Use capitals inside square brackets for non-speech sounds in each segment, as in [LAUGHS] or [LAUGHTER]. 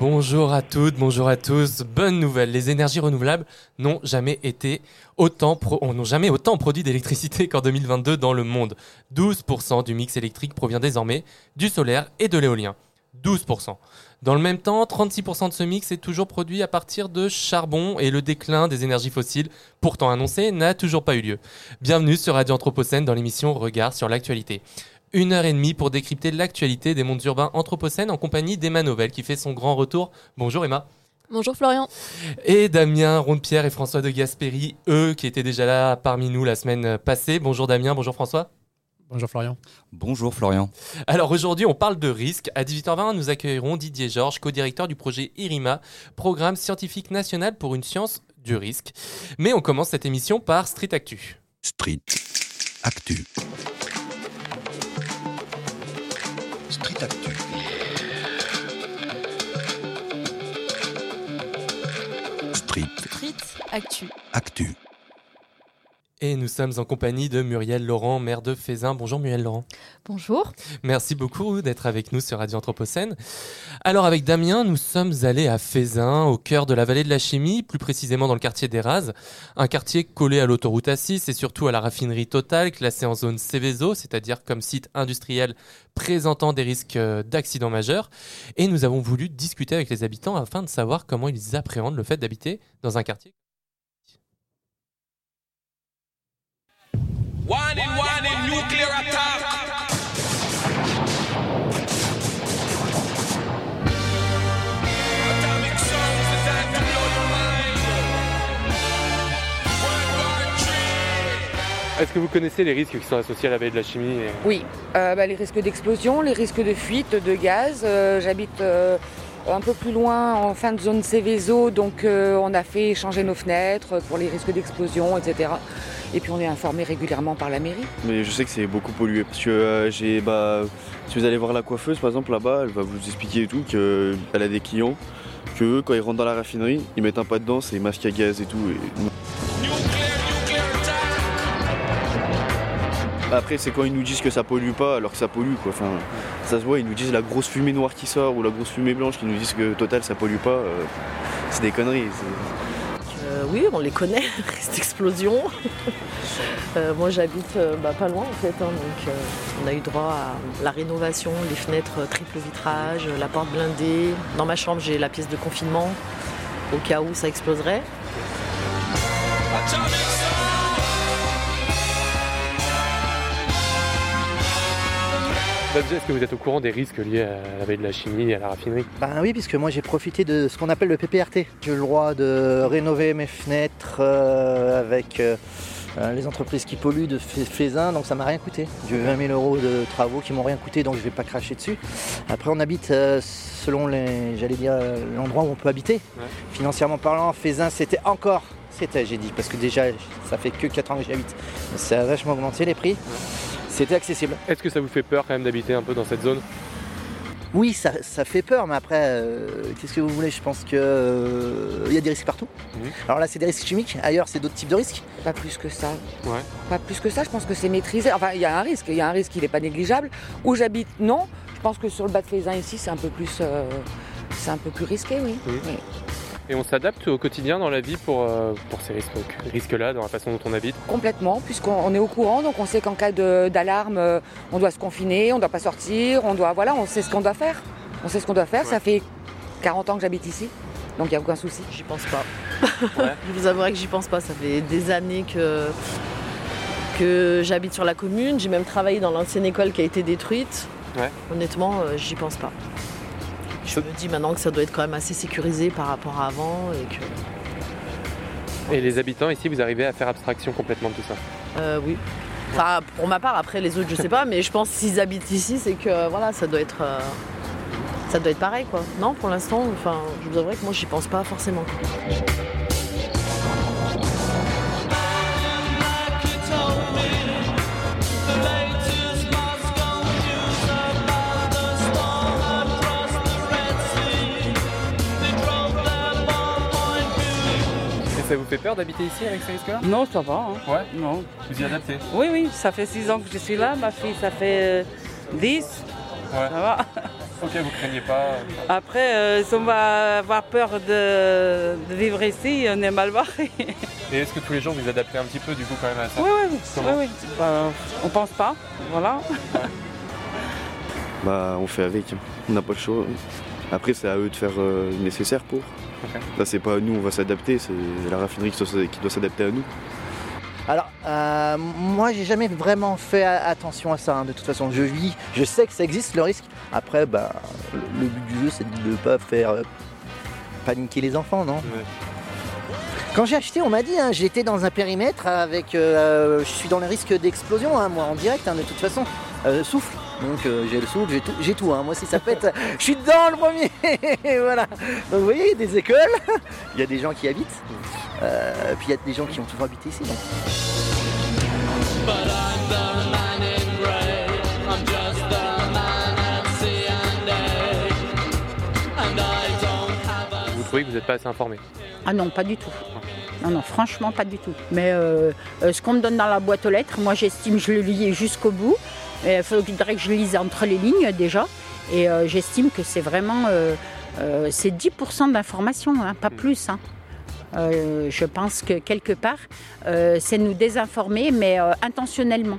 Bonjour à toutes, bonjour à tous. Bonne nouvelle, les énergies renouvelables n'ont jamais été autant pro- n'ont jamais autant produit d'électricité [LAUGHS] qu'en 2022 dans le monde. 12% du mix électrique provient désormais du solaire et de l'éolien. 12%. Dans le même temps, 36% de ce mix est toujours produit à partir de charbon et le déclin des énergies fossiles, pourtant annoncé, n'a toujours pas eu lieu. Bienvenue sur Radio Anthropocène dans l'émission Regard sur l'actualité. Une heure et demie pour décrypter l'actualité des mondes urbains anthropocènes en compagnie d'Emma Novel qui fait son grand retour. Bonjour Emma. Bonjour Florian. Et Damien Ronde-Pierre et François de Gasperi, eux qui étaient déjà là parmi nous la semaine passée. Bonjour Damien, bonjour François. Bonjour Florian. Bonjour Florian. Alors aujourd'hui, on parle de risque. À 18h20, nous accueillerons Didier Georges, co-directeur du projet IRIMA, programme scientifique national pour une science du risque. Mais on commence cette émission par Street Actu. Street Actu. Street Actu. Street Street Actu. Actu. Et nous sommes en compagnie de Muriel Laurent, maire de Fézin. Bonjour Muriel Laurent. Bonjour. Merci beaucoup d'être avec nous sur Radio Anthropocène. Alors avec Damien, nous sommes allés à Fézin, au cœur de la vallée de la chimie, plus précisément dans le quartier d'Eraz, un quartier collé à l'autoroute A6 et surtout à la raffinerie Total, classée en zone Céveso, c'est-à-dire comme site industriel présentant des risques euh, d'accidents majeurs. Et nous avons voulu discuter avec les habitants afin de savoir comment ils appréhendent le fait d'habiter dans un quartier. Est-ce que vous connaissez les risques qui sont associés à la vallée de la chimie Oui, Euh, bah, les risques d'explosion, les risques de fuite de gaz. Euh, J'habite euh, un peu plus loin en fin de zone Céveso, donc euh, on a fait changer nos fenêtres pour les risques d'explosion, etc. Et puis on est informé régulièrement par la mairie. Mais je sais que c'est beaucoup pollué parce que euh, j'ai bah si vous allez voir la coiffeuse par exemple là-bas, elle va vous expliquer et tout qu'elle a des clients que eux, quand ils rentrent dans la raffinerie, ils mettent un pas dedans, c'est masque à gaz et tout. et- Après c'est quand ils nous disent que ça pollue pas alors que ça pollue quoi. Ça se voit, ils nous disent la grosse fumée noire qui sort ou la grosse fumée blanche qui nous disent que total ça pollue pas. euh, c'est des conneries. Euh, oui, on les connaît, [LAUGHS] risque d'explosion. [LAUGHS] Euh, moi j'habite bah, pas loin en fait, hein, donc on a eu droit à la rénovation, les fenêtres triple vitrage, la porte blindée. Dans ma chambre j'ai la pièce de confinement au cas où ça exploserait. Est-ce que vous êtes au courant des risques liés à la de la chimie et à la raffinerie? Ben oui, puisque moi j'ai profité de ce qu'on appelle le PPRT. J'ai le droit de rénover mes fenêtres euh, avec euh, euh, les entreprises qui polluent de Fézin, donc ça m'a rien coûté. J'ai eu 20 000 euros de travaux qui m'ont rien coûté, donc je vais pas cracher dessus. Après, on habite euh, selon les, j'allais dire l'endroit où on peut habiter. Ouais. Financièrement parlant, Fézin c'était encore, c'était, j'ai dit, parce que déjà ça fait que 4 ans que j'y habite, ça a vachement augmenté les prix. C'était accessible. Est-ce que ça vous fait peur quand même d'habiter un peu dans cette zone? Oui, ça, ça fait peur, mais après, euh, qu'est-ce que vous voulez? Je pense qu'il y a des risques partout. Mhm. Alors là, c'est des risques chimiques. Ailleurs, c'est d'autres types de risques. Pas plus que ça. Ouais. Pas plus que ça, je pense que c'est maîtrisé. Enfin, il y a un risque, il y a un risque, il n'est pas négligeable. Où j'habite, non. Je pense que sur le bas de ici, c'est un peu plus, euh, c'est un peu plus risqué. Oui. Et on s'adapte au quotidien dans la vie pour, euh, pour ces risques- risques-là, dans la façon dont on habite Complètement, puisqu'on on est au courant, donc on sait qu'en cas d'alarme, euh, on doit se confiner, on ne doit pas sortir, on doit, voilà, on sait ce qu'on doit faire. On sait ce qu'on doit faire. Ouais. Ça fait 40 ans que j'habite ici, donc il n'y a aucun souci. J'y pense pas. [LAUGHS] Ouais. Je vous avouerai que j'y pense pas. Ça fait des années que, que j'habite sur la commune. J'ai même travaillé dans l'ancienne école qui a été détruite. Ouais. Honnêtement, euh, j'y pense pas. Je me dis maintenant que ça doit être quand même assez sécurisé par rapport à avant et que Et les habitants ici, vous arrivez à faire abstraction complètement de tout ça Euh, oui. Enfin, pour ma part, après les autres, je sais pas, mais je pense s'ils habitent ici, c'est que voilà, ça doit être, euh, ça doit être pareil, quoi. Non, pour l'instant, enfin, je vous avouerai que moi, j'y pense pas forcément. Ça vous fait peur d'habiter ici avec ces risques-là Non, ça va. hein. Ouais? Non. Vous y adaptez? Oui, oui, ça fait 6 ans que je suis là. Ma fille, ça fait euh, 10. Ouais. Ça va. Ok, vous craignez pas Après, euh, si on va avoir peur de, de vivre ici, on est mal barré. Et est-ce que tous les jours vous adaptez un petit peu du coup quand même à ça? Oui, oui, oui. Oui, oui. Bah, on pense pas. Voilà. Bah, on fait avec, hein. on n'a pas le choix. Après, c'est à eux de faire euh, le nécessaire pour. Là, c'est pas à nous, on va s'adapter, c'est la raffinerie qui doit, s'adapter à nous. Alors, euh, moi, j'ai jamais vraiment fait attention à ça. hein, de toute façon, je vis, je sais que ça existe le risque. Après, bah, le, but du jeu, c'est de ne pas faire euh, paniquer les enfants, non? Quand j'ai acheté, on m'a dit, hein, j'étais dans un périmètre avec, euh, je suis dans le risque d'explosion, hein, moi, en direct, de toute façon. Euh, souffle. Donc euh, j'ai le souffle, j'ai tout, j'ai tout. hein. Moi, si ça pète, je suis dedans le premier. [LAUGHS] voilà. Donc vous voyez, des écoles, [LAUGHS] il y a des gens qui habitent. Euh, puis il y a des gens qui ont toujours habité ici. donc. Vous trouvez que vous n'êtes pas assez informé? Ah non, pas du tout. Non, non, franchement, pas du tout. Mais euh, ce qu'on me donne dans la boîte aux lettres, moi j'estime je le lis jusqu'au bout. Il faudrait que je lise entre les lignes déjà. Et euh, j'estime que c'est vraiment euh, euh, c'est 10% d'information, hein, pas plus. hein. Euh, je pense que quelque part, euh, c'est nous désinformer, mais euh, intentionnellement.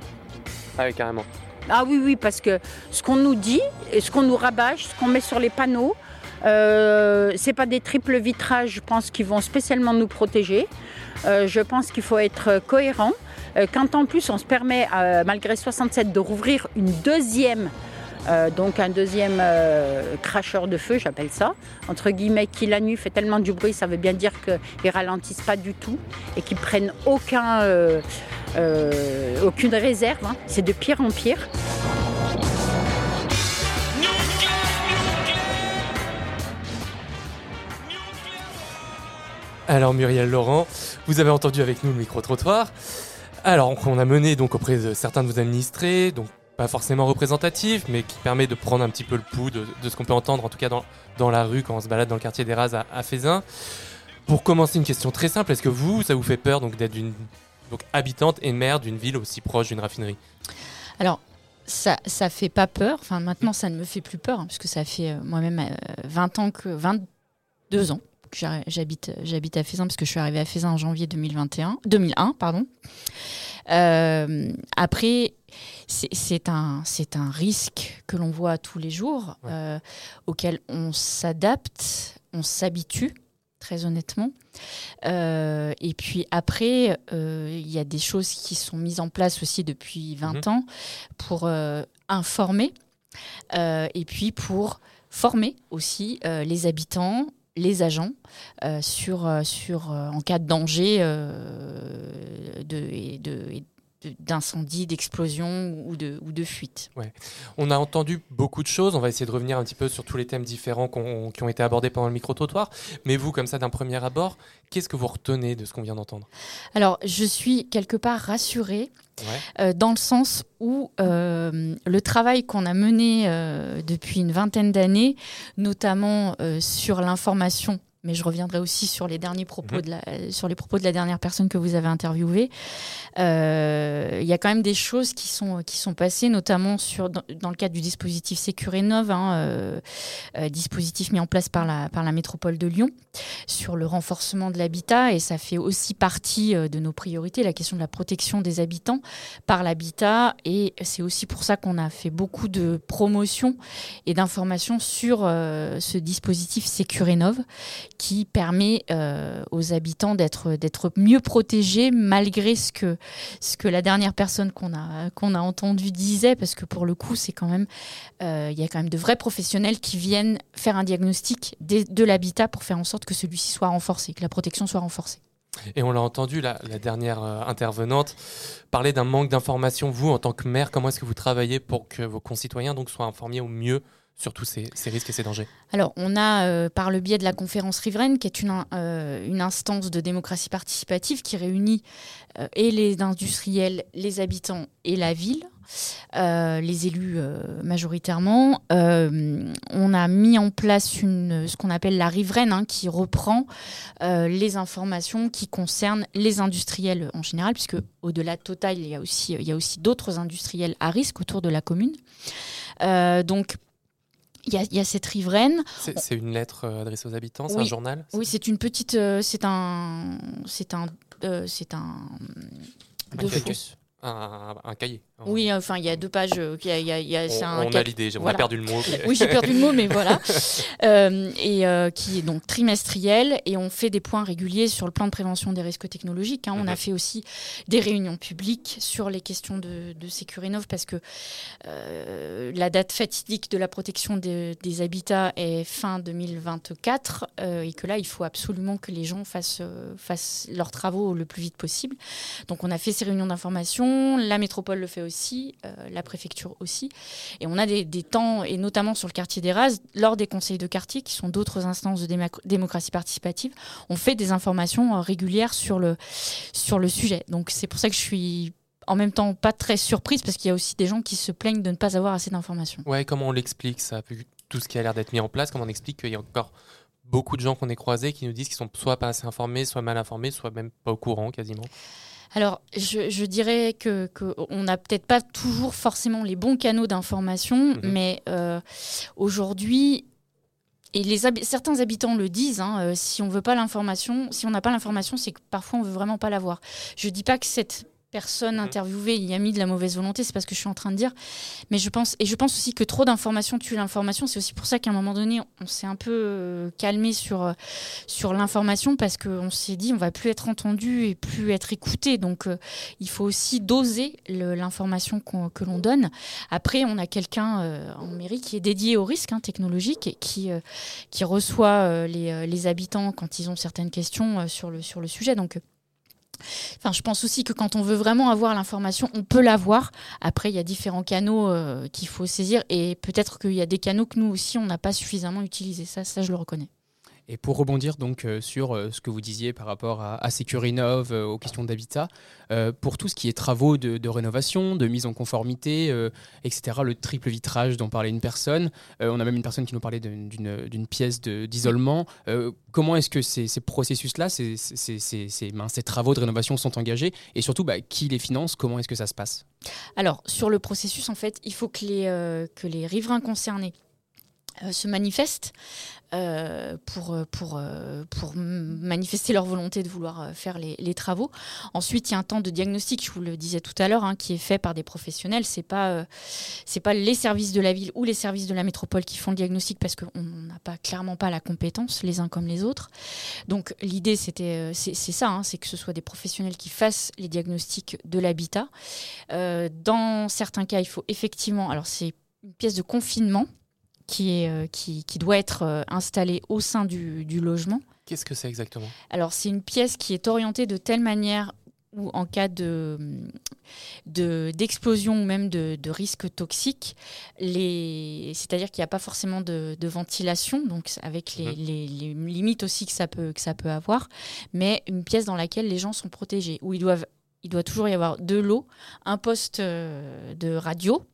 Ah oui, carrément. Ah oui, oui, parce que ce qu'on nous dit, ce qu'on nous rabâche, ce qu'on met sur les panneaux, euh, c'est pas des triples vitrages, je pense, qui vont spécialement nous protéger. Euh, je pense qu'il faut être cohérent. Euh, quand en plus on se permet, euh, malgré 67, de rouvrir une deuxième, euh, donc un deuxième cracheur de feu, j'appelle ça, entre guillemets, qui la nuit fait tellement du bruit, ça veut bien dire qu'ils ralentissent pas du tout et qu'ils prennent aucun, aucune réserve. hein. C'est de pire en pire. Alors Muriel Laurent, vous avez entendu avec nous le micro-trottoir. Alors on a mené donc auprès de certains de vos administrés, donc pas forcément représentatif, mais qui permet de prendre un petit peu le pouls de, ce qu'on peut entendre, en tout cas dans, la rue quand on se balade dans le quartier des Rases à, à. Pour commencer, une question très simple, est-ce que vous, ça vous fait peur donc d'être une habitante et maire d'une ville aussi proche d'une raffinerie? Alors, ça, ça fait pas peur. Enfin, maintenant, ça ne me fait plus peur, hein, puisque ça fait euh, moi-même euh, 20 ans que 22 ans j'habite j'habite à Fézin, parce que je suis arrivée à Fézin en janvier 2021, 2001, pardon. Euh, après, c'est un, c'est un risque que l'on voit tous les jours, euh, auquel on s'adapte, on s'habitue, très honnêtement. Euh, et puis après, il y a des choses qui sont mises en place aussi depuis 20 ans pour informer et puis pour former aussi les habitants, les agents euh, sur, euh, sur euh, en cas de danger de- d'incendie, d'explosion ou de, ou de fuite. Ouais. On a entendu beaucoup de choses. On va essayer de revenir un petit peu sur tous les thèmes différents qui ont été abordés pendant le micro-trottoir. Mais vous, comme ça, d'un premier abord, qu'est-ce que vous retenez de ce qu'on vient d'entendre? Alors, je suis quelque part rassurée Ouais. euh, dans le sens où euh, le travail qu'on a mené euh, depuis une vingtaine d'années, notamment sur l'information, mais je reviendrai aussi sur les derniers propos Mhm. de la, sur les propos de la dernière personne que vous avez interviewée. Euh, Il y a quand même des choses qui sont qui sont passées, notamment sur dans, dans le cadre du dispositif Sécurénov, hein, euh, euh, dispositif mis en place par la par la métropole de Lyon, sur le renforcement de l'habitat et ça fait aussi partie de nos priorités, la question de la protection des habitants par l'habitat et c'est aussi pour ça qu'on a fait beaucoup de promotions et d'informations sur ce dispositif Sécurénov qui permet euh, aux habitants d'être d'être mieux protégés malgré ce que ce que la dernière personne qu'on a qu'on a entendue disait parce que pour le coup c'est quand même euh, il y a quand même de vrais professionnels qui viennent faire un diagnostic de l'habitat pour faire en sorte que celui-ci soit renforcé que la protection soit renforcée. Et on l'a entendu, la, la dernière euh, intervenante parler d'un manque d'information. Vous, en tant que maire, comment est-ce que vous travaillez pour que vos concitoyens donc, soient informés au mieux sur tous ces, risques et ces dangers Alors, on a, euh, par le biais de la conférence riveraine, qui est une, euh, instance de démocratie participative qui réunit euh, et les industriels, les habitants et la ville, les élus majoritairement. On a mis en place ce qu'on appelle la riveraine, hein, qui reprend les informations qui concernent les industriels en général, puisque au-delà de Total, il y a aussi, il y a aussi d'autres industriels à risque autour de la commune. Donc, il y, a, il y a cette riveraine. C'est une lettre euh, adressée aux habitants, c'est un journal Oui, c'est une petite. euh, c'est un. C'est un. euh, c'est un. Un, un cahier. Oui, enfin, il y a deux pages. il y a- il y a- il y a- c'est On, un on a l'idée, on voilà. a perdu le mot. mais- Oui, j'ai perdu le mot, mais voilà. [LAUGHS] Euh, et euh, qui est donc trimestriel. Et on fait des points réguliers sur le plan de prévention des risques technologiques. hein. On a Mhm. fait aussi des réunions publiques sur les questions de, de Sécurinov parce que euh, la date fatidique de la protection des- des habitats est fin 2024 euh, et que là, il faut absolument que les gens fassent, fassent leurs travaux le plus vite possible. Donc, on a fait ces réunions d'information. La métropole le fait aussi, euh, la préfecture aussi. Et on a des, temps, et notamment sur le quartier des Rases, lors des conseils de quartier, qui sont d'autres instances de démocratie participative, on fait des informations euh, régulières sur le, sur le sujet. Donc, c'est pour ça que je suis en même temps pas très surprise, parce qu'il y a aussi des gens qui se plaignent de ne pas avoir assez d'informations. Ouais, comment on l'explique ça Tout ce qui a l'air d'être mis en place, comment on explique qu'il y a encore beaucoup de gens qu'on ait croisés qui nous disent qu'ils sont soit pas assez informés, soit mal informés, soit même pas au courant quasiment? Alors, je, je dirais que, que on n'a peut-être pas toujours forcément les bons canaux d'information, mais euh, aujourd'hui, et les certains habitants le disent, hein, euh, si on veut pas l'information, si on n'a pas l'information, c'est que parfois on veut vraiment pas l'avoir. Je dis pas que cette personne interviewée y a mis de la mauvaise volonté, c'est pas ce que je suis en train de dire, mais je pense et je pense aussi que trop d'informations tue l'information. C'est aussi pour ça qu'à un moment donné, on s'est un peu euh, calmé sur euh, sur l'information parce qu'on s'est dit on va plus être entendu et plus être écouté. Donc euh, il faut aussi doser l'information que l'on donne. Après, on a quelqu'un en mairie qui est dédié au risque hein, technologique et qui, qui reçoit les, les habitants quand ils ont certaines questions sur, le, sur le sujet. Donc, Enfin, je pense aussi que quand on veut vraiment avoir l'information, on peut l'avoir. Après, il y a différents canaux euh, qu'il faut saisir et peut-être qu'il y a des canaux que nous aussi, on n'a pas suffisamment utilisés. Ça, ça, je le reconnais. Et pour rebondir donc euh, sur euh, ce que vous disiez par rapport à, à Securinov, euh, aux questions d'habitat, pour tout ce qui est travaux de, rénovation, de mise en conformité, etc., le triple vitrage dont parlait une personne, on a même une personne qui nous parlait d'une- pièce d'isolement. Comment est-ce que ces, ces processus-là, ces, ces- ces- ces- ben, ces travaux de rénovation sont engagés Et surtout, bah, qui les finance Comment est-ce que ça se passe? Alors, sur le processus, en fait, il faut que les, riverains concernés se manifestent euh, pour, euh, pour, euh, pour manifester leur volonté de vouloir euh, faire les, travaux. Ensuite, il y a un temps de diagnostic, je vous le disais tout à l'heure, hein, qui est fait par des professionnels. C'est pas euh, c'est pas les services de la ville ou les services de la métropole qui font le diagnostic parce qu'on n'a pas clairement pas la compétence les uns comme les autres. Donc l'idée c'était euh, c'est ça, hein, c'est que ce soit des professionnels qui fassent les diagnostics de l'habitat. Euh, dans certains cas, il faut effectivement, alors c'est une pièce de confinement qui, est, euh, qui, qui doit être euh, installée au sein du, du logement. Qu'est-ce que c'est exactement? Alors c'est une pièce qui est orientée de telle manière où en cas de de- d'explosion ou même de, de risque toxique, les... c'est-à-dire qu'il n'y a pas forcément de, de ventilation, donc avec les, les- les limites aussi que ça, peut, que ça peut avoir, mais une pièce dans laquelle les gens sont protégés, où ils doivent, il doit toujours y avoir de l'eau, un poste euh, de radio.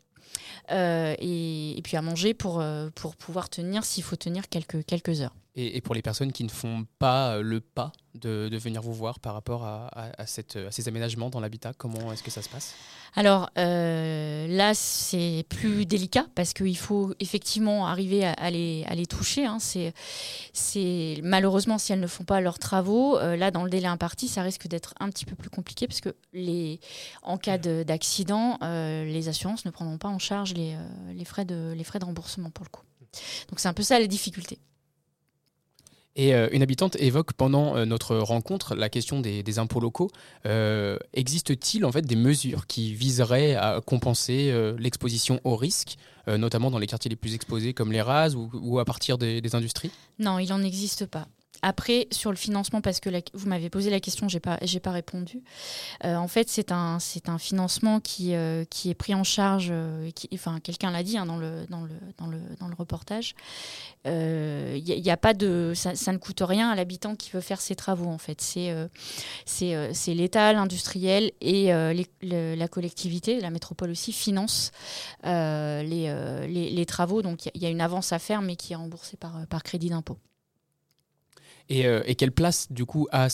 Euh, et, puis à manger pour, euh, pour pouvoir tenir s'il faut tenir quelques heures. Et, pour les personnes qui ne font pas euh, le pas de, venir vous voir par rapport à, ces aménagements dans l'habitat, comment est-ce que ça se passe? Alors euh, là, c'est plus délicat parce qu'il faut effectivement arriver à, les, toucher. hein. C'est, malheureusement si elles ne font pas leurs travaux, euh, là dans le délai imparti, ça risque d'être un petit peu plus compliqué parce que en cas de- d'accident, les assurances ne prendront pas en charge les frais de remboursement pour le coup. Donc c'est un peu ça la difficulté. Et euh, une habitante évoque pendant euh, notre rencontre la question des, impôts locaux. Euh, Existe-t-il en fait des mesures qui viseraient à compenser l'exposition au risque, notamment dans les quartiers les plus exposés comme les ou, ou à partir des, des industries? Non, il n'en existe pas. Après, sur le financement, parce que vous m'avez posé la question, j'ai pas, j'ai pas répondu. Euh, en fait, c'est un, un financement qui, euh, qui est pris en charge. euh, enfin, quelqu'un l'a dit hein, dans, le, dans, le, dans, le, dans le reportage. Y, a- pas de, ça, ne coûte rien à l'habitant qui veut faire ses travaux. En fait, c'est, l'État, l'industriel et la collectivité, la métropole aussi finance les, les, travaux. Donc, il y, y a une avance à faire, mais qui est remboursée par, par crédit d'impôt. Et, euh, et quelle place, du coup, a,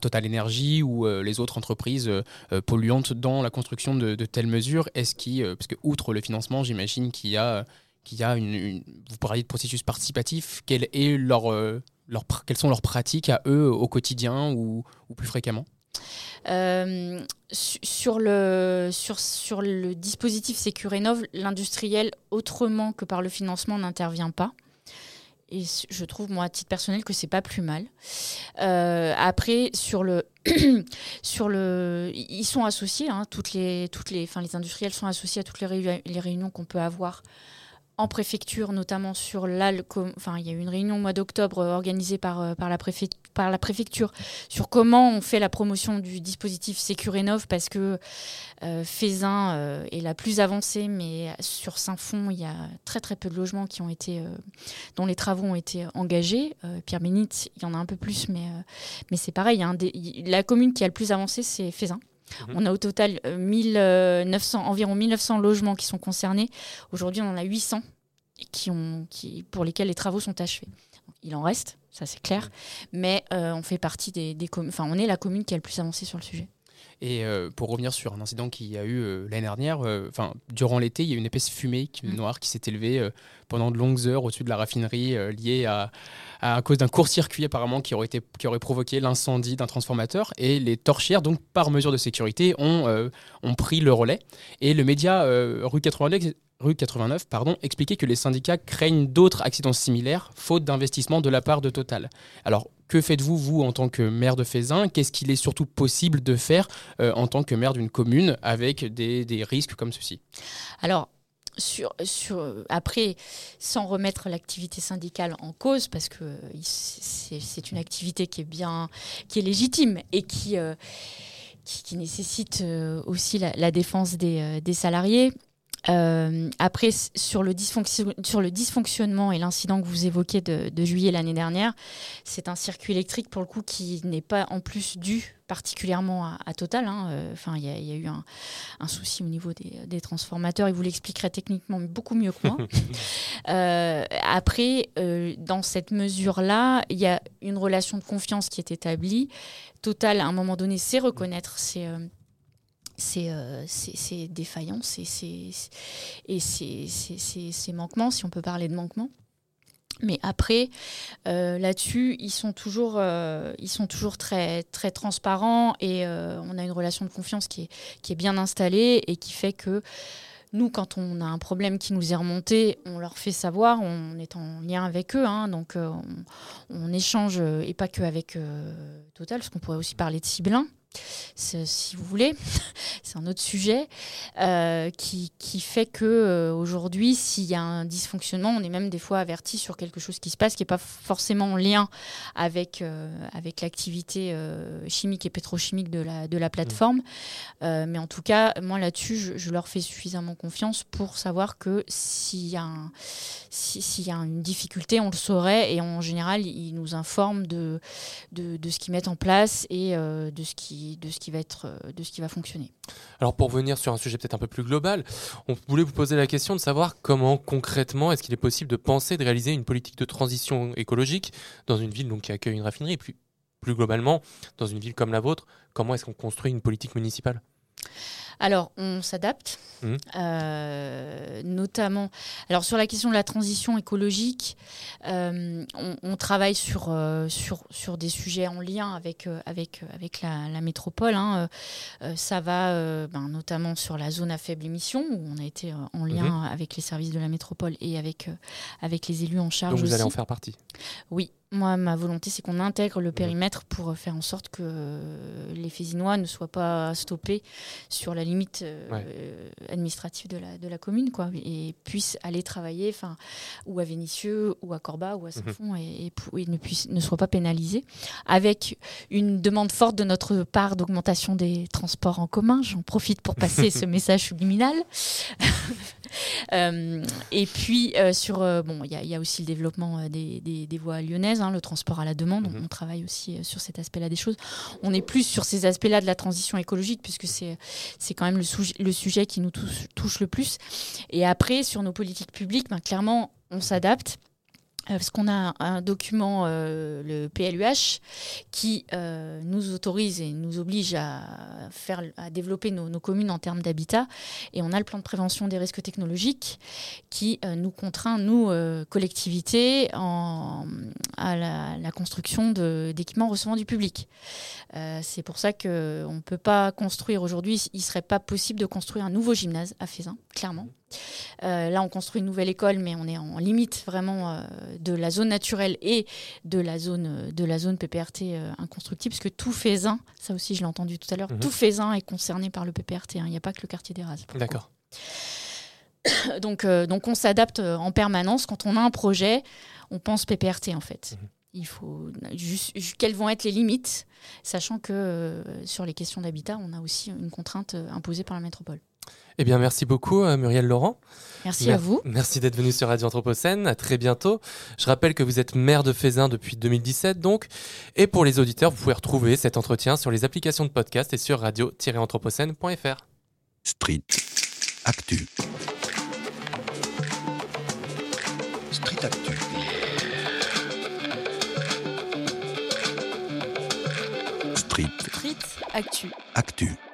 Total Energy ou euh, les autres entreprises euh, polluantes dans la construction de, telles mesures? Est-ce parce que outre le financement, j'imagine qu'il y a, qu'il y a une, Vous parliez de processus participatif. Quelles sont leurs pratiques à eux au quotidien ou, plus fréquemment? Su- sur, le, sur, sur le dispositif Sécurénov, l'industriel, autrement que par le financement, n'intervient pas. Et je trouve, moi, à titre personnel, que c'est pas plus mal. Euh, après, sur le, [CLEARS THROAT] sur le, ils sont associés. hein, toutes les, toutes les, les industriels sont associés à toutes les réunions qu'on peut avoir en préfecture, notamment sur l'ALCOM. Enfin, il y a eu une réunion au mois d'octobre euh, organisée par, euh, par, la par la préfecture sur comment on fait la promotion du dispositif Sécurénov parce que euh, euh, est la plus avancée, mais sur Saint-Fond, il y a très très peu de logements qui ont été, dont les travaux ont été engagés. Pierre Bénite, il y en a un peu plus, mais, mais c'est pareil. la commune qui a le plus avancé, c'est Fézin. On a au total euh, 1900, environ 1900 logements qui sont concernés. Aujourd'hui, on en a 800 qui ont, qui, pour lesquels les travaux sont achevés. Il en reste, ça c'est clair, mais euh, on fait partie des, des communes. Enfin, on est la commune qui a le plus avancé sur le sujet. Et euh, pour revenir sur un incident qu'il y a eu euh, l'année dernière, euh, enfin durant l'été, il y a eu une épaisse fumée qui- noire qui s'est élevée pendant de longues heures au-dessus de la raffinerie, liée à, à, à cause d'un court-circuit apparemment qui aurait, été, qui aurait provoqué l'incendie d'un transformateur. Et les torchières, donc par mesure de sécurité, ont, ont pris le relais. Et le média rue 89 rue 89 pardon, expliquait que les syndicats craignent d'autres accidents similaires, faute d'investissement de la part de Total. Alors, que faites-vous, vous, en tant que maire de Fézin Qu'est-ce qu'il est surtout possible de faire euh, en tant que maire d'une commune avec des, des risques comme ceci? Alors, sur, sur, après, sans remettre l'activité syndicale en cause, parce que c'est une activité qui est bien, qui est légitime et qui, euh, qui, nécessite euh, aussi la, la défense des, des salariés. Euh, après, sur le, dysfonction- sur le dysfonctionnement et l'incident que vous évoquez de, de juillet l'année dernière, c'est un circuit électrique pour le coup qui n'est pas en plus dû particulièrement à, à Total. hein. Euh, Enfin, il y, a- il y a eu un, un souci au niveau des, des transformateurs. Il vous l'expliquerait techniquement beaucoup mieux que moi. [LAUGHS] Euh, après, euh, dans cette mesure-là, il y a une relation de confiance qui est établie. Total, à un moment donné, sait reconnaître ses, ses, euh, défaillances et ses, et ses manquements, si on peut parler de manquements. Mais après, euh, là-dessus, ils sont toujours, euh, ils sont toujours très, très transparents et euh, on a une relation de confiance qui est, qui est bien installée et qui fait que nous, quand on a un problème qui nous est remonté, on leur fait savoir, on est en lien avec eux, hein, donc on, échange, et pas que avec Total, parce qu'on pourrait aussi parler de Ciblin, si vous voulez, [LAUGHS] c'est un autre sujet, euh, qui, qui fait que euh, aujourd'hui, s'il y a un dysfonctionnement, on est même des fois averti sur quelque chose qui se passe, qui n'est pas forcément en lien avec, euh, avec l'activité chimique et pétrochimique de la, de la plateforme. Euh, mais en tout cas, moi là-dessus, je, je leur fais suffisamment confiance pour savoir que s'il y, a un- si- s'il y a une difficulté, on le saurait. Et en général, ils nous informent de, de, de ce qu'ils mettent en place et de, ce qui, de, ce qui va être, euh, de ce qui va fonctionner. Alors pour revenir sur un sujet peut-être un peu plus global, on voulait vous poser la question de savoir comment concrètement est-ce qu'il est possible de penser de réaliser une politique de transition écologique dans une ville donc, qui accueille une raffinerie? Et puis plus globalement dans une ville comme la vôtre, comment est-ce qu'on construit une politique municipale? Alors, on s'adapte, Mhm. euh, notamment. Alors, sur la question de la transition écologique, euh, on, on travaille sur, euh, sur, sur des sujets en lien avec, avec, avec la, la métropole. hein. Ça va ben, notamment sur la zone à faible émission, où on a été en lien Mhm. avec les services de la métropole et avec, avec les élus en charge. Donc vous allez en faire partie. Oui, moi, ma volonté, c'est qu'on intègre le périmètre pour faire en sorte que les Fésinois ne soient pas stoppés sur la limite euh, Ouais. euh, administrative de la, de la commune, quoi, et puissent aller travailler, enfin, ou à Vénissieux, ou à Corba, ou à Saint-Fond, et, et pou- et ne, puissent, ne soient pas pénalisés, avec une demande forte de notre part d'augmentation des transports en commun. J'en profite pour passer [LAUGHS] ce message subliminal. Euh, et puis, euh, sur, euh, bon, il y, a- il y a aussi le développement des, des- des voies lyonnaises, hein, le transport à la demande. On, on travaille aussi sur cet aspect-là des choses. On est plus sur ces aspects-là de la transition écologique, puisque c'est c'est quand même le, sujet- le sujet qui nous touche, touche le plus. Et après, sur nos politiques publiques, ben, clairement, on s'adapte. Euh, Parce qu'on a un document, euh, le PLUH, qui euh, nous autorise et nous oblige à, faire, à développer nos, communes en termes d'habitat. Et on a le plan de prévention des risques technologiques qui nous contraint, nous, collectivités, à la, construction d'équipements recevant du public. C'est pour ça qu'on ne peut pas construire aujourd'hui, il ne serait pas possible de construire un nouveau gymnase à Fézin, clairement. Euh, là, on construit une nouvelle école, mais on est en limite vraiment euh, de la zone naturelle et de la zone, euh, de la zone PPRT euh, inconstructible, parce que tout Fézin, ça aussi je l'ai entendu tout à l'heure, Mhm. tout Fézin est concerné par le PPRT, hein. il n'y a pas que le quartier des Rases. D'accord. [COUGHS] donc, donc on s'adapte en permanence. Quand on a un projet, on pense PPRT en fait. Il faut juste ju- quelles vont être les limites, sachant que sur les questions d'habitat, on a aussi une contrainte imposée par la métropole. Eh bien, merci beaucoup, euh, Muriel Laurent. Merci à vous. Merci d'être venu sur Radio Anthropocène. À très bientôt. Je rappelle que vous êtes maire de Fézin depuis 2017, donc. Et pour les auditeurs, vous pouvez retrouver cet entretien sur les applications de podcast et sur radio-anthropocène.fr. Street Actu. Street Actu. Street Street Actu. Actu.